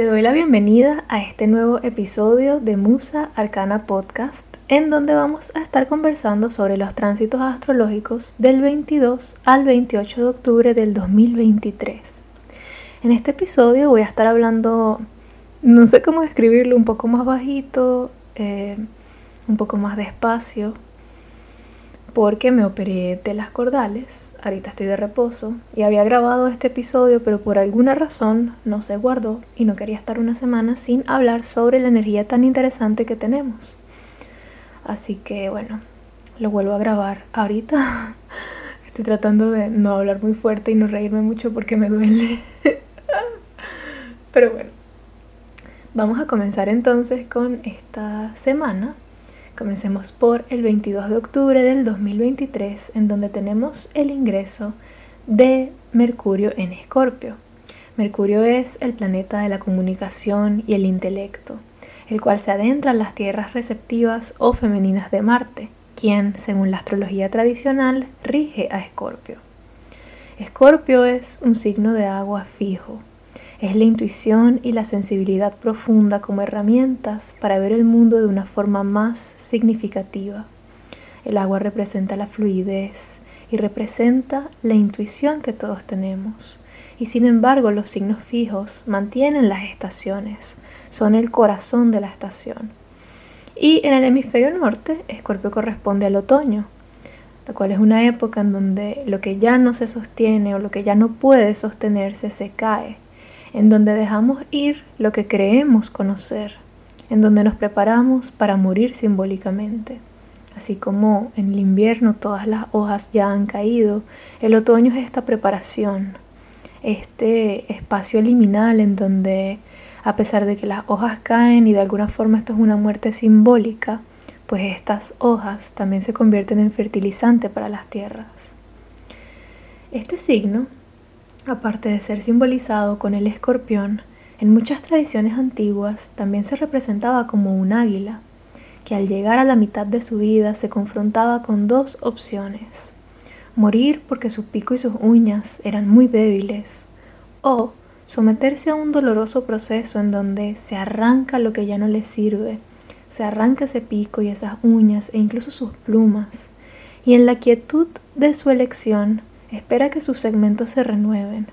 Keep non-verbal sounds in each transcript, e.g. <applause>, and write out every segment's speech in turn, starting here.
Te doy la bienvenida a este nuevo episodio de Musa Arcana Podcast, en donde vamos a estar conversando sobre los tránsitos astrológicos del 22 al 28 de octubre del 2023. En este episodio voy a estar hablando, no sé cómo describirlo, un poco más bajito, eh, un poco más despacio, porque me operé de las cordales, ahorita estoy de reposo y había grabado este episodio pero por alguna razón no se guardó y no quería estar una semana sin hablar sobre la energía tan interesante que tenemos. Así que bueno, lo vuelvo a grabar ahorita. <laughs> Estoy tratando de no hablar muy fuerte y no reírme mucho porque me duele. <laughs> pero bueno, vamos a comenzar entonces con esta semana Comencemos por el 22 de octubre del 2023, en donde tenemos el ingreso de Mercurio en Escorpio. Mercurio es el planeta de la comunicación y el intelecto, el cual se adentra en las tierras receptivas o femeninas de Marte, quien, según la astrología tradicional, rige a Escorpio. Escorpio es un signo de agua fijo, es la intuición y la sensibilidad profunda como herramientas para ver el mundo de una forma más significativa. El agua representa la fluidez y representa la intuición que todos tenemos. Y sin embargo los signos fijos mantienen las estaciones, son el corazón de la estación. Y en el hemisferio norte, Escorpio corresponde al otoño, la cual es una época en donde lo que ya no se sostiene o lo que ya no puede sostenerse se cae en donde dejamos ir lo que creemos conocer, en donde nos preparamos para morir simbólicamente. Así como en el invierno todas las hojas ya han caído, el otoño es esta preparación, este espacio liminal en donde, a pesar de que las hojas caen y de alguna forma esto es una muerte simbólica, pues estas hojas también se convierten en fertilizante para las tierras. Este signo Aparte de ser simbolizado con el escorpión, en muchas tradiciones antiguas también se representaba como un águila, que al llegar a la mitad de su vida se confrontaba con dos opciones, morir porque su pico y sus uñas eran muy débiles, o someterse a un doloroso proceso en donde se arranca lo que ya no le sirve, se arranca ese pico y esas uñas e incluso sus plumas, y en la quietud de su elección espera que sus segmentos se renueven,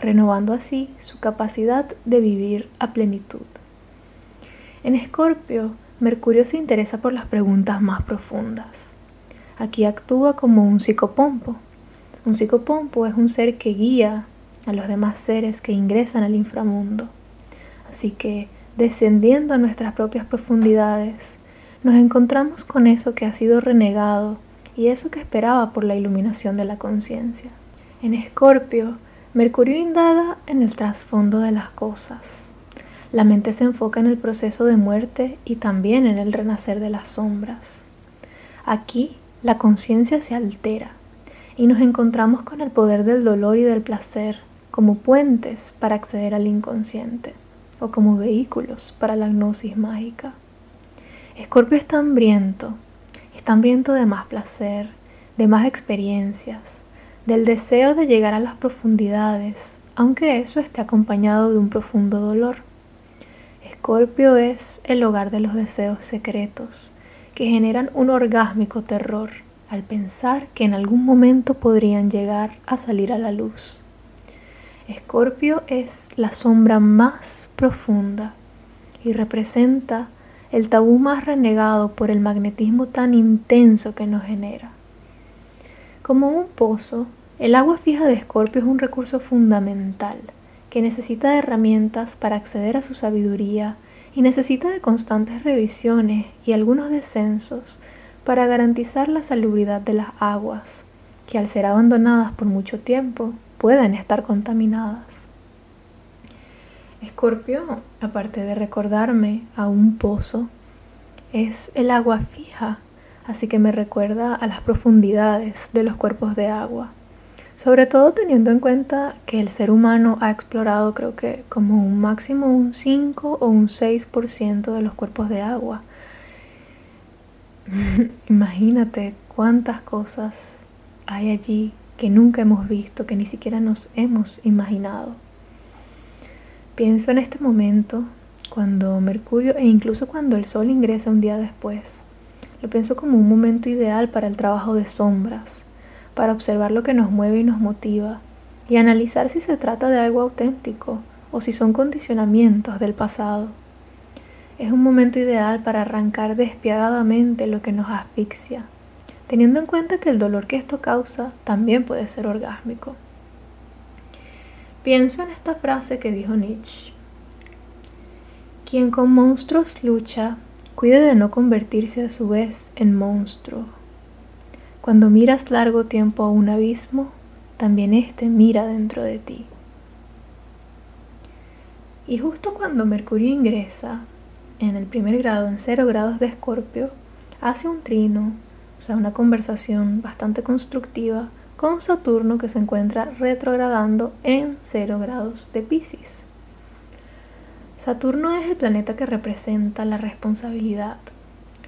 renovando así su capacidad de vivir a plenitud. En Escorpio, Mercurio se interesa por las preguntas más profundas. Aquí actúa como un psicopompo. Un psicopompo es un ser que guía a los demás seres que ingresan al inframundo. Así que, descendiendo a nuestras propias profundidades, nos encontramos con eso que ha sido renegado y eso que esperaba por la iluminación de la conciencia. En Escorpio, Mercurio indaga en el trasfondo de las cosas. La mente se enfoca en el proceso de muerte y también en el renacer de las sombras. Aquí, la conciencia se altera y nos encontramos con el poder del dolor y del placer como puentes para acceder al inconsciente o como vehículos para la gnosis mágica. Escorpio está hambriento está hambriento de más placer, de más experiencias, del deseo de llegar a las profundidades, aunque eso esté acompañado de un profundo dolor. Escorpio es el hogar de los deseos secretos, que generan un orgásmico terror al pensar que en algún momento podrían llegar a salir a la luz. Escorpio es la sombra más profunda y representa el tabú más renegado por el magnetismo tan intenso que nos genera. Como un pozo, el agua fija de Escorpio es un recurso fundamental que necesita de herramientas para acceder a su sabiduría y necesita de constantes revisiones y algunos descensos para garantizar la salubridad de las aguas, que al ser abandonadas por mucho tiempo pueden estar contaminadas. Escorpio, aparte de recordarme a un pozo, es el agua fija, así que me recuerda a las profundidades de los cuerpos de agua. Sobre todo teniendo en cuenta que el ser humano ha explorado creo que como un máximo un 5 o un 6% de los cuerpos de agua. <laughs> Imagínate cuántas cosas hay allí que nunca hemos visto, que ni siquiera nos hemos imaginado. Pienso en este momento cuando Mercurio e incluso cuando el Sol ingresa un día después. Lo pienso como un momento ideal para el trabajo de sombras, para observar lo que nos mueve y nos motiva y analizar si se trata de algo auténtico o si son condicionamientos del pasado. Es un momento ideal para arrancar despiadadamente lo que nos asfixia, teniendo en cuenta que el dolor que esto causa también puede ser orgásmico. Pienso en esta frase que dijo Nietzsche. Quien con monstruos lucha, cuide de no convertirse a su vez en monstruo. Cuando miras largo tiempo a un abismo, también éste mira dentro de ti. Y justo cuando Mercurio ingresa en el primer grado, en cero grados de Escorpio, hace un trino, o sea, una conversación bastante constructiva con Saturno que se encuentra retrogradando en cero grados de Pisces. Saturno es el planeta que representa la responsabilidad,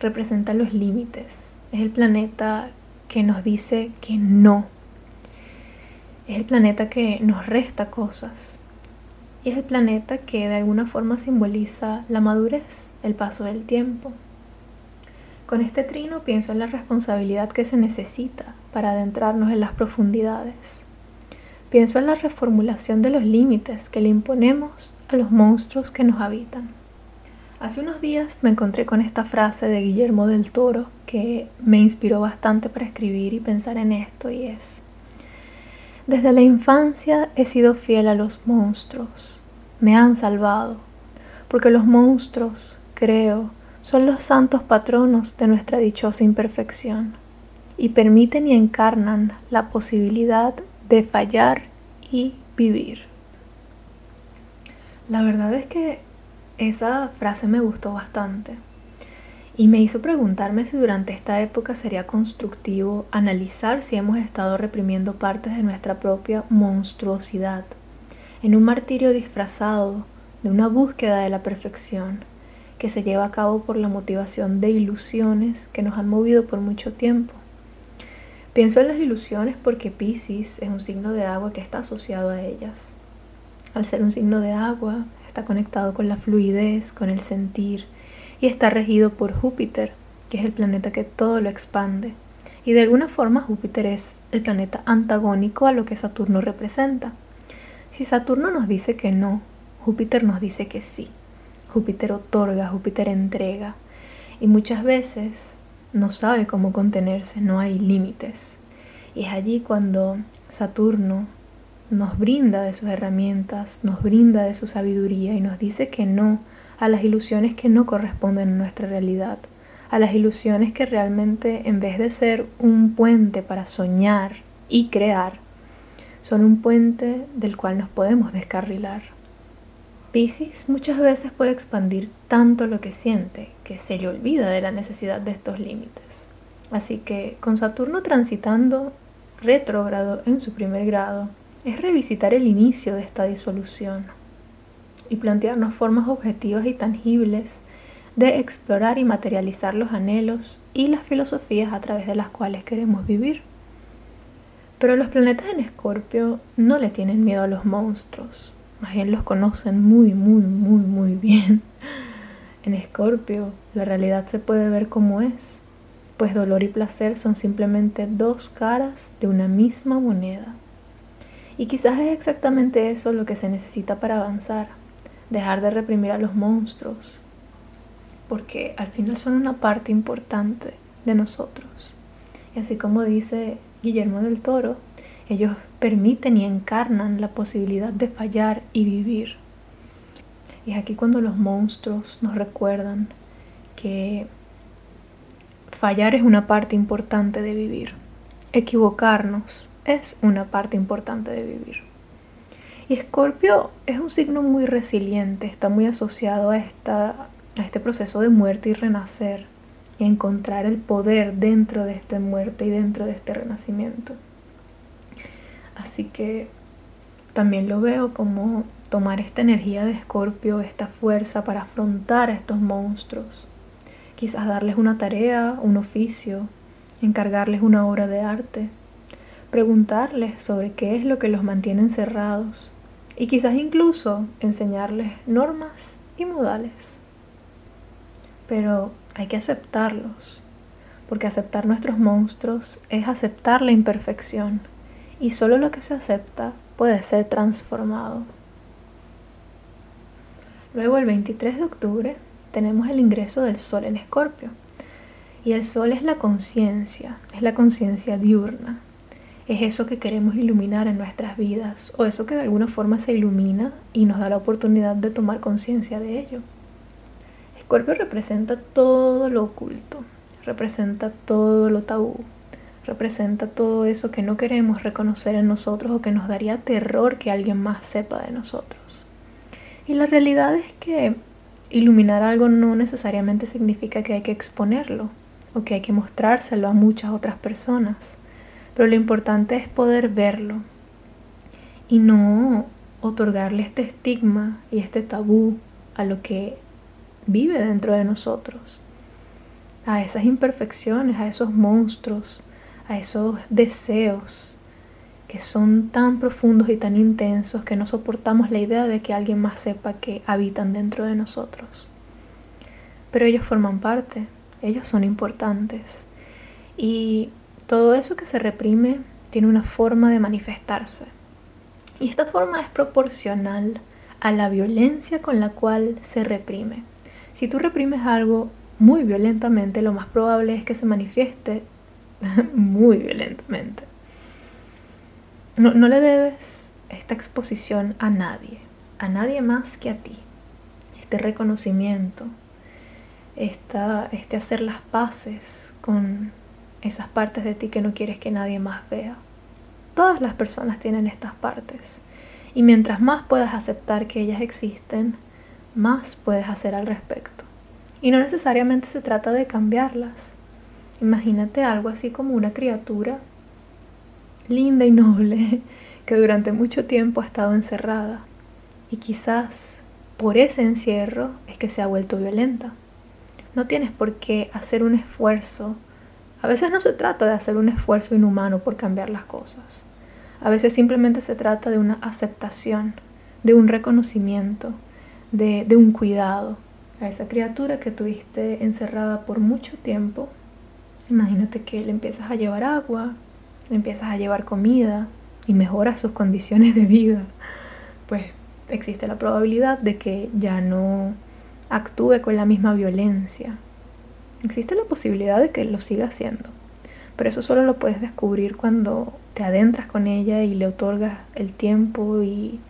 representa los límites, es el planeta que nos dice que no, es el planeta que nos resta cosas y es el planeta que de alguna forma simboliza la madurez, el paso del tiempo. Con este trino pienso en la responsabilidad que se necesita para adentrarnos en las profundidades. Pienso en la reformulación de los límites que le imponemos a los monstruos que nos habitan. Hace unos días me encontré con esta frase de Guillermo del Toro que me inspiró bastante para escribir y pensar en esto y es, desde la infancia he sido fiel a los monstruos, me han salvado, porque los monstruos, creo, son los santos patronos de nuestra dichosa imperfección y permiten y encarnan la posibilidad de fallar y vivir. La verdad es que esa frase me gustó bastante y me hizo preguntarme si durante esta época sería constructivo analizar si hemos estado reprimiendo partes de nuestra propia monstruosidad, en un martirio disfrazado de una búsqueda de la perfección que se lleva a cabo por la motivación de ilusiones que nos han movido por mucho tiempo. Pienso en las ilusiones porque Pisces es un signo de agua que está asociado a ellas. Al ser un signo de agua, está conectado con la fluidez, con el sentir, y está regido por Júpiter, que es el planeta que todo lo expande. Y de alguna forma Júpiter es el planeta antagónico a lo que Saturno representa. Si Saturno nos dice que no, Júpiter nos dice que sí. Júpiter otorga, Júpiter entrega. Y muchas veces no sabe cómo contenerse, no hay límites. Y es allí cuando Saturno nos brinda de sus herramientas, nos brinda de su sabiduría y nos dice que no a las ilusiones que no corresponden a nuestra realidad, a las ilusiones que realmente en vez de ser un puente para soñar y crear, son un puente del cual nos podemos descarrilar. Pisces muchas veces puede expandir tanto lo que siente que se le olvida de la necesidad de estos límites. Así que con Saturno transitando retrógrado en su primer grado, es revisitar el inicio de esta disolución y plantearnos formas objetivas y tangibles de explorar y materializar los anhelos y las filosofías a través de las cuales queremos vivir. Pero los planetas en Escorpio no le tienen miedo a los monstruos, más bien los conocen muy, muy, muy, muy bien. En Escorpio, la realidad se puede ver como es, pues dolor y placer son simplemente dos caras de una misma moneda. Y quizás es exactamente eso lo que se necesita para avanzar, dejar de reprimir a los monstruos, porque al final son una parte importante de nosotros. Y así como dice Guillermo del Toro, ellos permiten y encarnan la posibilidad de fallar y vivir. Y es aquí cuando los monstruos nos recuerdan que fallar es una parte importante de vivir. Equivocarnos es una parte importante de vivir. Y Escorpio es un signo muy resiliente, está muy asociado a, esta, a este proceso de muerte y renacer, y encontrar el poder dentro de esta muerte y dentro de este renacimiento. Así que también lo veo como tomar esta energía de Escorpio, esta fuerza para afrontar a estos monstruos. Quizás darles una tarea, un oficio, encargarles una obra de arte, preguntarles sobre qué es lo que los mantiene encerrados y quizás incluso enseñarles normas y modales. Pero hay que aceptarlos, porque aceptar nuestros monstruos es aceptar la imperfección y solo lo que se acepta puede ser transformado. Luego el 23 de octubre tenemos el ingreso del Sol en Escorpio. Y el Sol es la conciencia, es la conciencia diurna. Es eso que queremos iluminar en nuestras vidas o eso que de alguna forma se ilumina y nos da la oportunidad de tomar conciencia de ello. Escorpio representa todo lo oculto, representa todo lo tabú, representa todo eso que no queremos reconocer en nosotros o que nos daría terror que alguien más sepa de nosotros. Y la realidad es que iluminar algo no necesariamente significa que hay que exponerlo o que hay que mostrárselo a muchas otras personas, pero lo importante es poder verlo y no otorgarle este estigma y este tabú a lo que vive dentro de nosotros, a esas imperfecciones, a esos monstruos, a esos deseos que son tan profundos y tan intensos que no soportamos la idea de que alguien más sepa que habitan dentro de nosotros. Pero ellos forman parte, ellos son importantes. Y todo eso que se reprime tiene una forma de manifestarse. Y esta forma es proporcional a la violencia con la cual se reprime. Si tú reprimes algo muy violentamente, lo más probable es que se manifieste <laughs> muy violentamente. No, le debes esta exposición a nadie, a nadie más que a ti. Este reconocimiento, esta, este hacer las paces con esas partes de ti que no quieres que nadie más vea. Todas las personas tienen estas partes. Y mientras más puedas aceptar que ellas existen, más puedes hacer al respecto. Y no necesariamente se trata de cambiarlas. Imagínate algo así como una criatura linda y noble <laughs> que durante mucho tiempo ha estado encerrada y quizás por ese encierro es que se ha vuelto violenta. No tienes por qué hacer un esfuerzo. A veces no se trata de hacer un esfuerzo inhumano por cambiar las cosas. A veces simplemente se trata de una aceptación, de un reconocimiento, de, un cuidado a esa criatura que tuviste encerrada por mucho tiempo. Imagínate que le empiezas a llevar agua, empiezas a llevar comida y mejoras sus condiciones de vida, pues existe la probabilidad de que ya no actúe con la misma violencia. Existe la posibilidad de que lo siga haciendo, pero eso solo lo puedes descubrir cuando te adentras con ella y le otorgas el tiempo y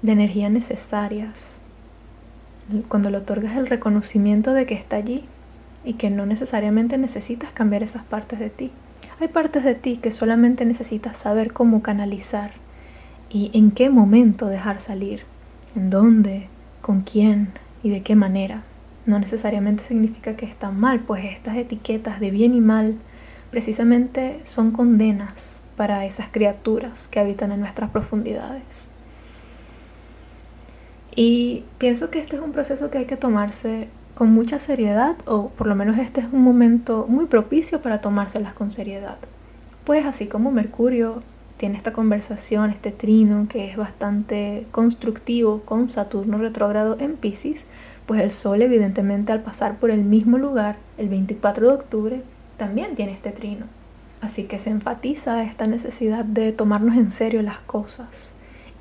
de energía necesarias. Cuando le otorgas el reconocimiento de que está allí y que no necesariamente necesitas cambiar esas partes de ti. Hay partes de ti que solamente necesitas saber cómo canalizar y en qué momento dejar salir, en dónde, con quién y de qué manera. No necesariamente significa que están mal, pues estas etiquetas de bien y mal precisamente son condenas para esas criaturas que habitan en nuestras profundidades. Y pienso que este es un proceso que hay que tomarse con mucha seriedad o por lo menos este es un momento muy propicio para tomárselas con seriedad. Pues así como Mercurio tiene esta conversación, este trino que es bastante constructivo con Saturno retrógrado en Pisces, pues el Sol evidentemente al pasar por el mismo lugar el 24 de octubre también tiene este trino. Así que se enfatiza esta necesidad de tomarnos en serio las cosas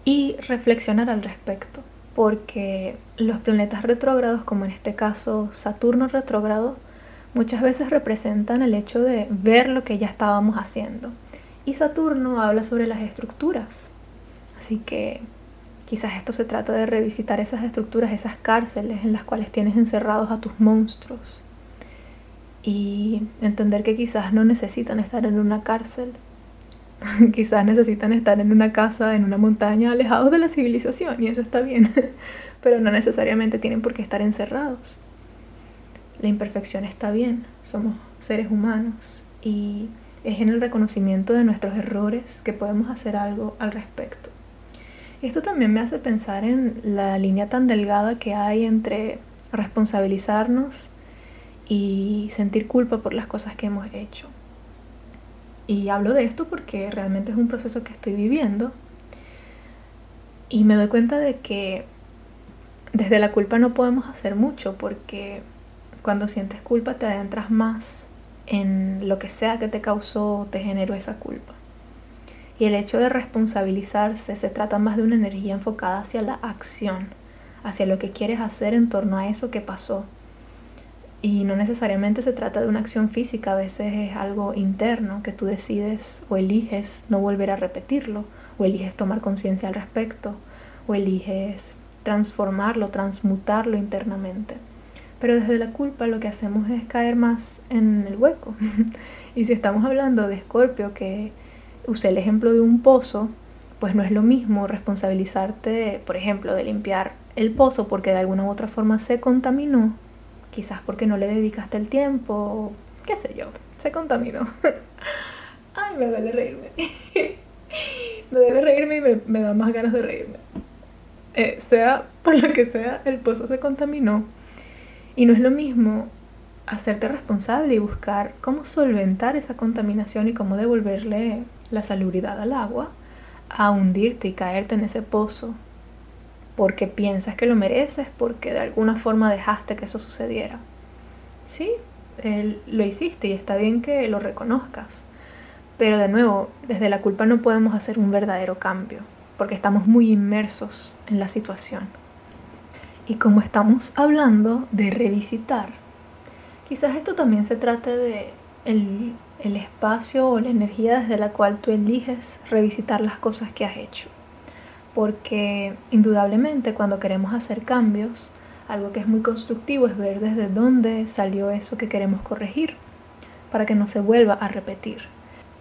y reflexionar al respecto porque los planetas retrógrados, como en este caso Saturno retrógrado, muchas veces representan el hecho de ver lo que ya estábamos haciendo. Y Saturno habla sobre las estructuras. Así que quizás esto se trata de revisitar esas estructuras, esas cárceles en las cuales tienes encerrados a tus monstruos. Y entender que quizás no necesitan estar en una cárcel <laughs> Quizás necesitan estar en una casa, en una montaña, alejados de la civilización, y eso está bien, <laughs> pero no necesariamente tienen por qué estar encerrados. La imperfección está bien, somos seres humanos y es en el reconocimiento de nuestros errores que podemos hacer algo al respecto. Esto también me hace pensar en la línea tan delgada que hay entre responsabilizarnos y sentir culpa por las cosas que hemos hecho. Y hablo de esto porque realmente es un proceso que estoy viviendo y me doy cuenta de que desde la culpa no podemos hacer mucho porque cuando sientes culpa te adentras más en lo que sea que te causó o te generó esa culpa. Y el hecho de responsabilizarse se trata más de una energía enfocada hacia la acción, hacia lo que quieres hacer en torno a eso que pasó y no necesariamente se trata de una acción física, a veces es algo interno que tú decides o eliges no volver a repetirlo, o eliges tomar conciencia al respecto, o eliges transformarlo, transmutarlo internamente. Pero desde la culpa lo que hacemos es caer más en el hueco. <laughs> y si estamos hablando de Escorpio, que usé el ejemplo de un pozo, pues no es lo mismo responsabilizarte, por ejemplo, de limpiar el pozo porque de alguna u otra forma se contaminó quizás porque no le dedicaste el tiempo, qué sé yo, se contaminó. <laughs> Ay, me duele reírme. <laughs> me duele reírme y me, da más ganas de reírme. Eh, sea por lo que sea, el pozo se contaminó. Y no es lo mismo hacerte responsable y buscar cómo solventar esa contaminación y cómo devolverle la salubridad al agua a hundirte y caerte en ese pozo porque piensas que lo mereces, porque de alguna forma dejaste que eso sucediera. Sí, lo hiciste y está bien que lo reconozcas. Pero de nuevo, desde la culpa no podemos hacer un verdadero cambio, porque estamos muy inmersos en la situación. Y como estamos hablando de revisitar, quizás esto también se trate de el espacio o la energía desde la cual tú eliges revisitar las cosas que has hecho porque indudablemente cuando queremos hacer cambios, algo que es muy constructivo es ver desde dónde salió eso que queremos corregir, para que no se vuelva a repetir.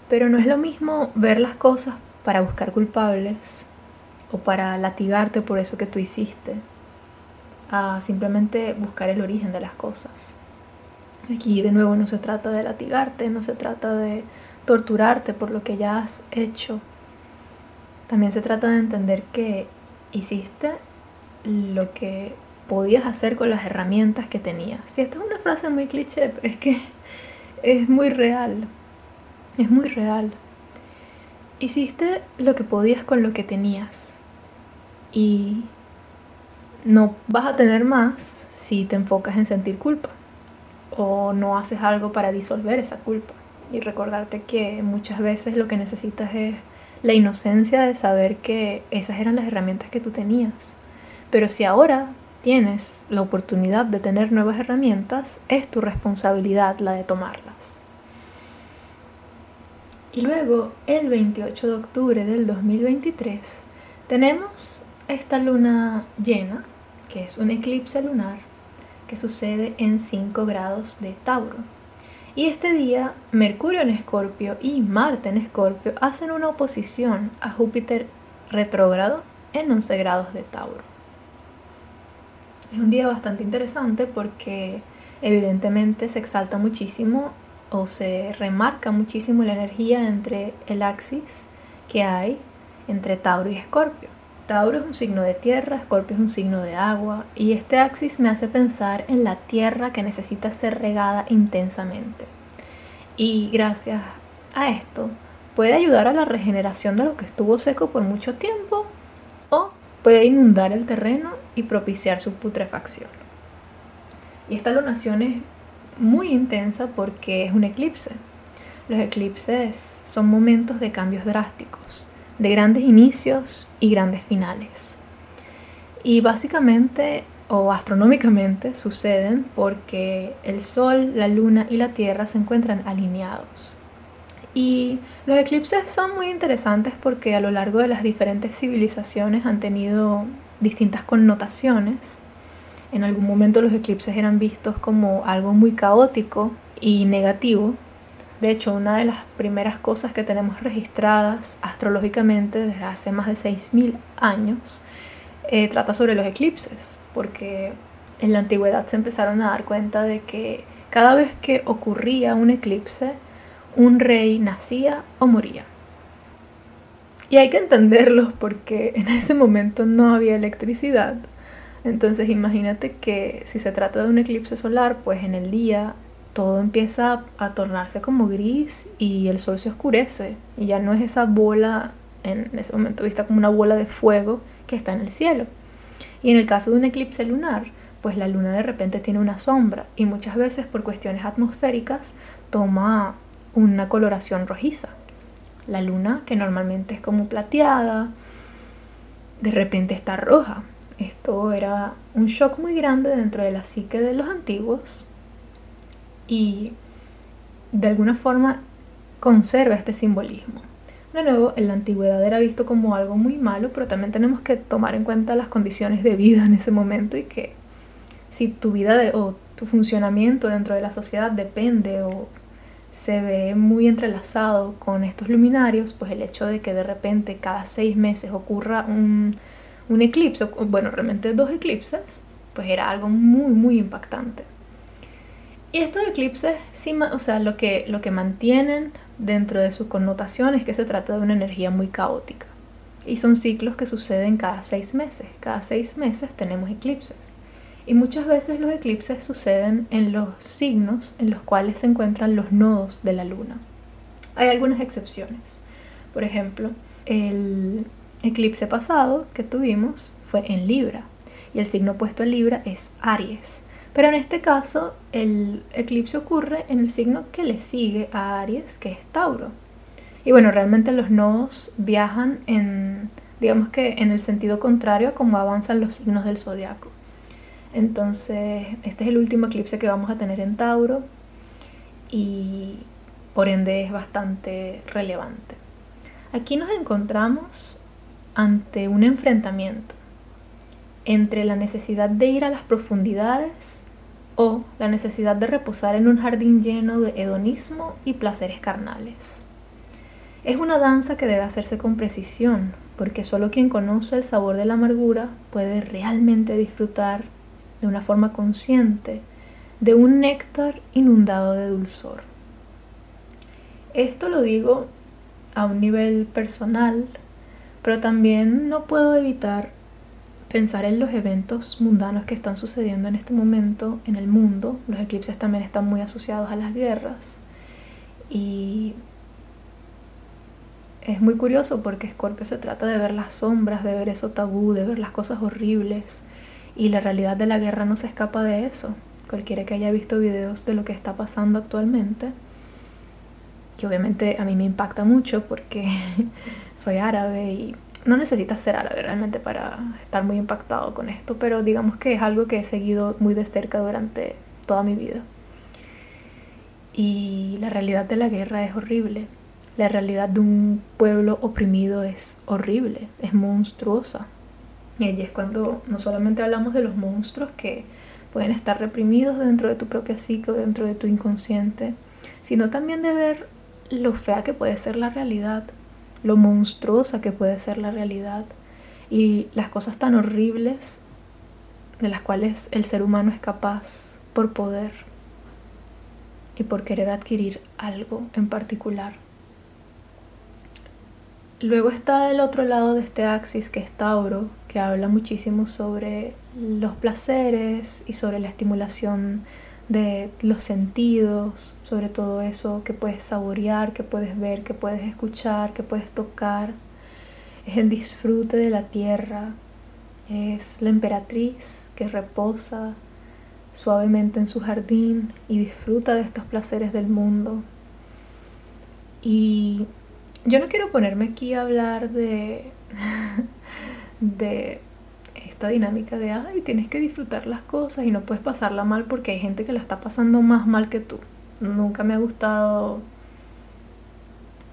Pero no es lo mismo ver las cosas para buscar culpables o para latigarte por eso que tú hiciste, a simplemente buscar el origen de las cosas. Aquí de nuevo no se trata de latigarte, no se trata de torturarte por lo que ya has hecho también se trata de entender que hiciste lo que podías hacer con las herramientas que tenías. Y esta es una frase muy cliché, pero es que es muy real. Es muy real. Hiciste lo que podías con lo que tenías. Y no vas a tener más si te enfocas en sentir culpa. O no haces algo para disolver esa culpa. Y recordarte que muchas veces lo que necesitas es la inocencia de saber que esas eran las herramientas que tú tenías. Pero si ahora tienes la oportunidad de tener nuevas herramientas, es tu responsabilidad la de tomarlas. Y luego, el 28 de octubre del 2023, tenemos esta luna llena, que es un eclipse lunar, que sucede en 5 grados de Tauro. Y este día Mercurio en Escorpio y Marte en Escorpio hacen una oposición a Júpiter retrógrado en 11 grados de Tauro. Es un día bastante interesante porque evidentemente se exalta muchísimo o se remarca muchísimo la energía entre el axis que hay entre Tauro y Escorpio. Tauro es un signo de tierra, Escorpio es un signo de agua y este axis me hace pensar en la tierra que necesita ser regada intensamente. Y gracias a esto puede ayudar a la regeneración de lo que estuvo seco por mucho tiempo o puede inundar el terreno y propiciar su putrefacción. Y esta lunación es muy intensa porque es un eclipse. Los eclipses son momentos de cambios drásticos de grandes inicios y grandes finales. Y básicamente o astronómicamente suceden porque el Sol, la Luna y la Tierra se encuentran alineados. Y los eclipses son muy interesantes porque a lo largo de las diferentes civilizaciones han tenido distintas connotaciones. En algún momento los eclipses eran vistos como algo muy caótico y negativo, De hecho, una de las primeras cosas que tenemos registradas astrológicamente desde hace más de 6.000 años eh, trata sobre los eclipses, porque en la antigüedad se empezaron a dar cuenta de que cada vez que ocurría un eclipse, un rey nacía o moría. Y hay que entenderlo porque en ese momento no había electricidad. Entonces imagínate que si se trata de un eclipse solar, pues en el día todo empieza a tornarse como gris y el sol se oscurece y ya no es esa bola en ese momento vista como una bola de fuego que está en el cielo. Y en el caso de un eclipse lunar, pues la luna de repente tiene una sombra y muchas veces por cuestiones atmosféricas toma una coloración rojiza. La luna, que normalmente es como plateada, de repente está roja. Esto era un shock muy grande dentro de la psique de los antiguos y de alguna forma conserva este simbolismo. De nuevo, en la antigüedad era visto como algo muy malo, pero también tenemos que tomar en cuenta las condiciones de vida en ese momento y que si tu vida o tu funcionamiento dentro de la sociedad depende o se ve muy entrelazado con estos luminarios, pues el hecho de que de repente cada seis meses ocurra un, un eclipse, bueno, realmente dos eclipses, pues era algo muy, muy impactante. Y estos eclipses, sí, o sea, lo que, lo que mantienen dentro de su connotación es que se trata de una energía muy caótica. Y son ciclos que suceden cada seis meses. Cada seis meses tenemos eclipses. Y muchas veces los eclipses suceden en los signos en los cuales se encuentran los nodos de la luna. Hay algunas excepciones. Por ejemplo, el eclipse pasado que tuvimos fue en Libra. Y el signo opuesto en Libra es Aries. Pero en este caso el eclipse ocurre en el signo que le sigue a Aries, que es Tauro. Y bueno, realmente los nodos viajan en, digamos que en el sentido contrario a cómo avanzan los signos del zodiaco. Entonces, este es el último eclipse que vamos a tener en Tauro y por ende es bastante relevante. Aquí nos encontramos ante un enfrentamiento entre la necesidad de ir a las profundidades o la necesidad de reposar en un jardín lleno de hedonismo y placeres carnales. Es una danza que debe hacerse con precisión, porque solo quien conoce el sabor de la amargura puede realmente disfrutar de una forma consciente de un néctar inundado de dulzor. Esto lo digo a un nivel personal, pero también no puedo evitar pensar en los eventos mundanos que están sucediendo en este momento en el mundo. Los eclipses también están muy asociados a las guerras. Y es muy curioso porque Scorpio se trata de ver las sombras, de ver eso tabú, de ver las cosas horribles. Y la realidad de la guerra no se escapa de eso. Cualquiera que haya visto videos de lo que está pasando actualmente, que obviamente a mí me impacta mucho porque <laughs> soy árabe y no necesitas ser árabe realmente para estar muy impactado con esto, pero digamos que es algo que he seguido muy de cerca durante toda mi vida. Y la realidad de la guerra es horrible. La realidad de un pueblo oprimido es horrible, es monstruosa. Y allí es cuando no solamente hablamos de los monstruos que pueden estar reprimidos dentro de tu propia psique o dentro de tu inconsciente, sino también de ver lo fea que puede ser la realidad lo monstruosa que puede ser la realidad y las cosas tan horribles de las cuales el ser humano es capaz por poder y por querer adquirir algo en particular. Luego está el otro lado de este axis que es Tauro, que habla muchísimo sobre los placeres y sobre la estimulación de los sentidos, sobre todo eso que puedes saborear, que puedes ver, que puedes escuchar, que puedes tocar. Es el disfrute de la tierra, es la emperatriz que reposa suavemente en su jardín y disfruta de estos placeres del mundo. Y yo no quiero ponerme aquí a hablar de, <laughs> de esta dinámica de, ay, tienes que disfrutar las cosas y no puedes pasarla mal porque hay gente que la está pasando más mal que tú. Nunca me ha gustado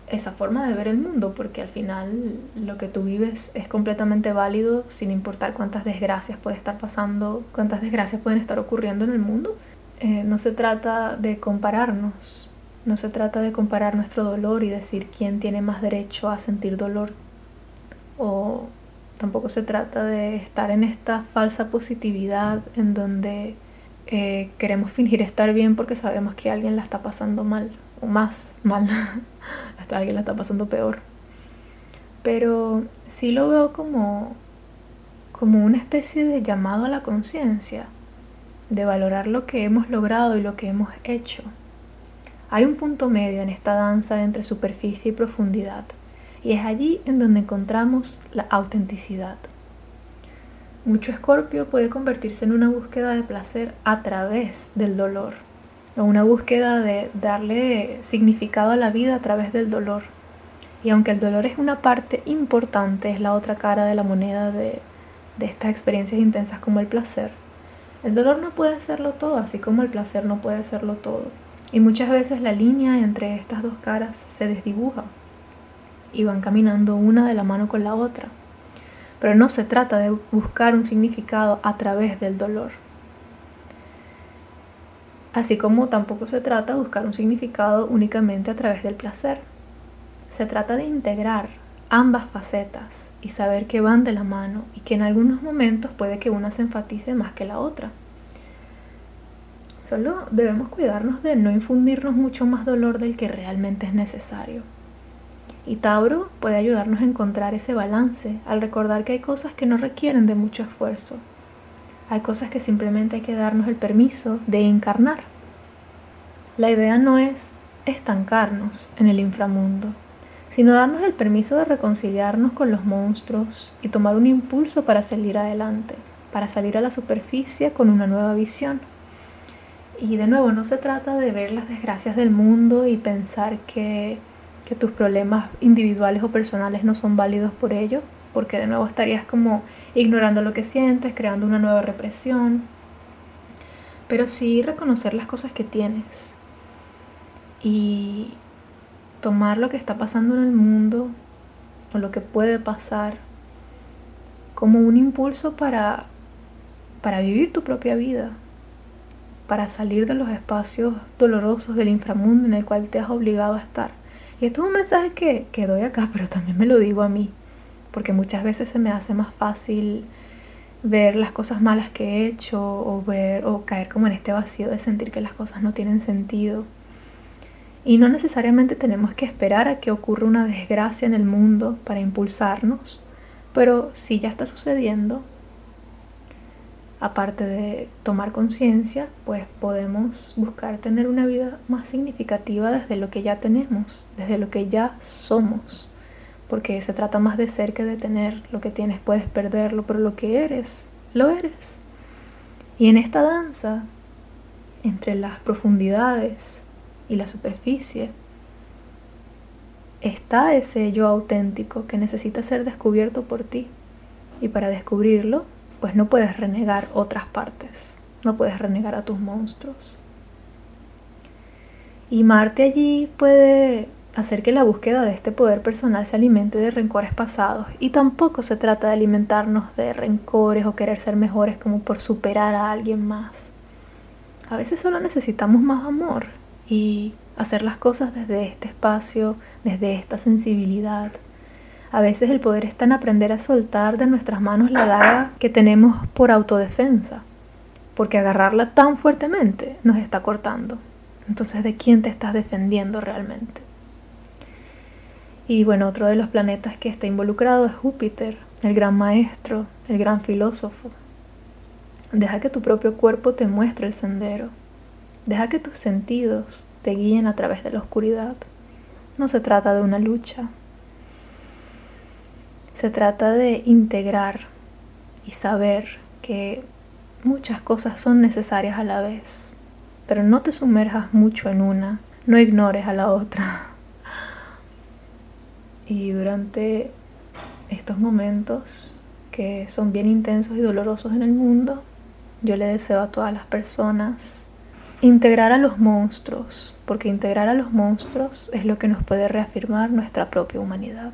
esa forma de ver el mundo porque al final lo que tú vives es completamente válido sin importar cuántas desgracias puede estar pasando, cuántas desgracias pueden estar ocurriendo en el mundo. Eh, no se trata de compararnos No se trata de comparar nuestro dolor y decir quién tiene más derecho a sentir dolor. O tampoco se trata de estar en esta falsa positividad en donde eh, queremos fingir estar bien porque sabemos que alguien la está pasando mal o más mal. <laughs> Hasta alguien la está pasando peor. Pero sí lo veo como, como una especie de llamado a la conciencia, de valorar lo que hemos logrado y lo que hemos hecho hay un punto medio en esta danza entre superficie y profundidad, y es allí en donde encontramos la autenticidad. Mucho escorpio puede convertirse en una búsqueda de placer a través del dolor, o una búsqueda de darle significado a la vida a través del dolor. Y aunque el dolor es una parte importante, es la otra cara de la moneda de, estas experiencias intensas como el placer, el dolor no puede serlo todo, así como el placer no puede serlo todo. Y muchas veces la línea entre estas dos caras se desdibuja y van caminando una de la mano con la otra. Pero no se trata de buscar un significado a través del dolor. Así como tampoco se trata de buscar un significado únicamente a través del placer. Se trata de integrar ambas facetas y saber que van de la mano y que en algunos momentos puede que una se enfatice más que la otra. Solo debemos cuidarnos de no infundirnos mucho más dolor del que realmente es necesario. Y Tauro puede ayudarnos a encontrar ese balance al recordar que hay cosas que no requieren de mucho esfuerzo. Hay cosas que simplemente hay que darnos el permiso de encarnar. La idea no es estancarnos en el inframundo, sino darnos el permiso de reconciliarnos con los monstruos y tomar un impulso para salir adelante, para salir a la superficie con una nueva visión. Y de nuevo, no se trata de ver las desgracias del mundo y pensar que, tus problemas individuales o personales no son válidos por ello, porque de nuevo estarías como ignorando lo que sientes, creando una nueva represión. Pero sí reconocer las cosas que tienes y tomar lo que está pasando en el mundo o lo que puede pasar como un impulso para, para vivir tu propia vida, para salir de los espacios dolorosos del inframundo en el cual te has obligado a estar. Y esto es un mensaje que, que doy acá, pero también me lo digo a mí, porque muchas veces se me hace más fácil ver las cosas malas que he hecho o ver o caer como en este vacío de sentir que las cosas no tienen sentido. Y no necesariamente tenemos que esperar a que ocurra una desgracia en el mundo para impulsarnos, pero si ya está sucediendo, aparte de tomar conciencia, pues podemos buscar tener una vida más significativa desde lo que ya tenemos, desde lo que ya somos, porque se trata más de ser que de tener. Lo que tienes puedes perderlo, pero lo que eres, lo eres. Y en esta danza, entre las profundidades y la superficie, está ese yo auténtico que necesita ser descubierto por ti. Y para descubrirlo pues no puedes renegar otras partes, no puedes renegar a tus monstruos. Y Marte allí puede hacer que la búsqueda de este poder personal se alimente de rencores pasados y tampoco se trata de alimentarnos de rencores o querer ser mejores como por superar a alguien más. A veces solo necesitamos más amor y hacer las cosas desde este espacio, desde esta sensibilidad, a veces el poder está en aprender a soltar de nuestras manos la daga que tenemos por autodefensa, porque agarrarla tan fuertemente nos está cortando. Entonces, ¿de quién te estás defendiendo realmente? Y bueno, otro de los planetas que está involucrado es Júpiter, el gran maestro, el gran filósofo. Deja que tu propio cuerpo te muestre el sendero. Deja que tus sentidos te guíen a través de la oscuridad. No se trata de una lucha, se trata de integrar y saber que muchas cosas son necesarias a la vez, pero no te sumerjas mucho en una, no ignores a la otra. <laughs> Y durante estos momentos que son bien intensos y dolorosos en el mundo, yo le deseo a todas las personas integrar a los monstruos, porque integrar a los monstruos es lo que nos puede reafirmar nuestra propia humanidad.